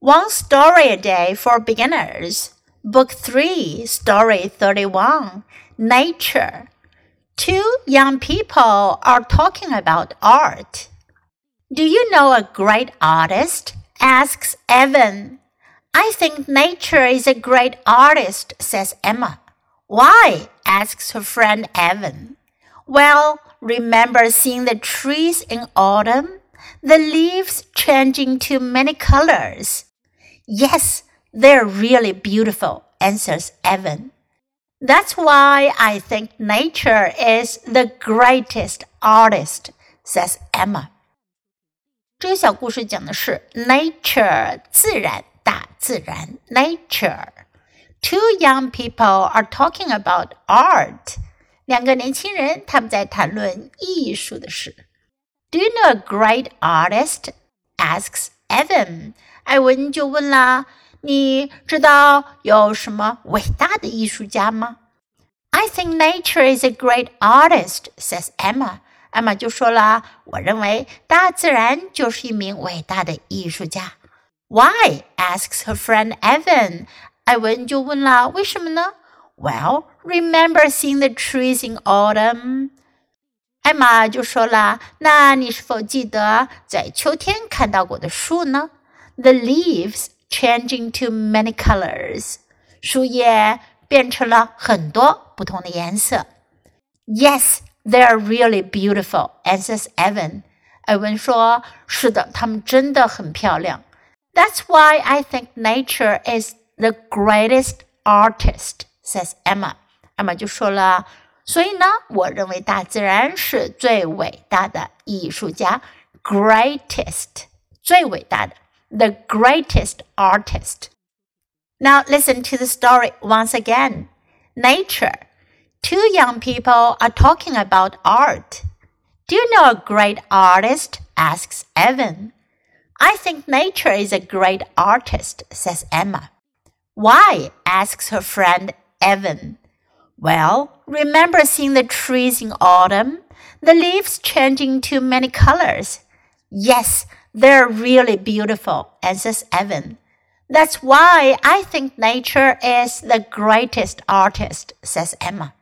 One Story a Day for Beginners, Book 3, Story 31 Nature. Two young people are talking about art. Do you know a great artist? asks Evan. I think nature is a great artist, says Emma. Why? asks her friend Evan. Well, remember seeing the trees in autumn? The leaves changing to many colors. Yes, they're really beautiful, answers Evan. That's why I think nature is the greatest artist, says Emma. 这个小故事讲的是 nature 自然大自然 nature。Two young people are talking about art。两个年轻人他们在谈论艺术的事。Do you know a great artist? asks Evan. 艾文就问啦：“你知道有什么伟大的艺术家吗？”I think nature is a great artist, says Emma. 艾玛就说了：“我认为大自然就是一名伟大的艺术家。” Why? asks her friend Evan. 艾文就问了：“为什么呢？”Well, remember seeing the trees in autumn. 艾玛就说了：“那你是否记得在秋天看到过的树呢？” the leaves changing to many colors. 树叶变成了很多不同的颜色。Yes, they are really beautiful, answers Evan. 艾文说：“是的，它们真的很漂亮。” That's why I think nature is the greatest artist, says Emma. 艾玛就说了：“ 所以呢，我认为大自然是最伟大的艺术家，greatest，最伟大的。” the greatest artist. Now listen to the story once again. Nature. Two young people are talking about art. Do you know a great artist? asks Evan. I think nature is a great artist, says Emma. Why? asks her friend Evan. Well, remember seeing the trees in autumn? The leaves changing to many colors. Yes, they're really beautiful, answers Evan. That's why I think nature is the greatest artist, says Emma.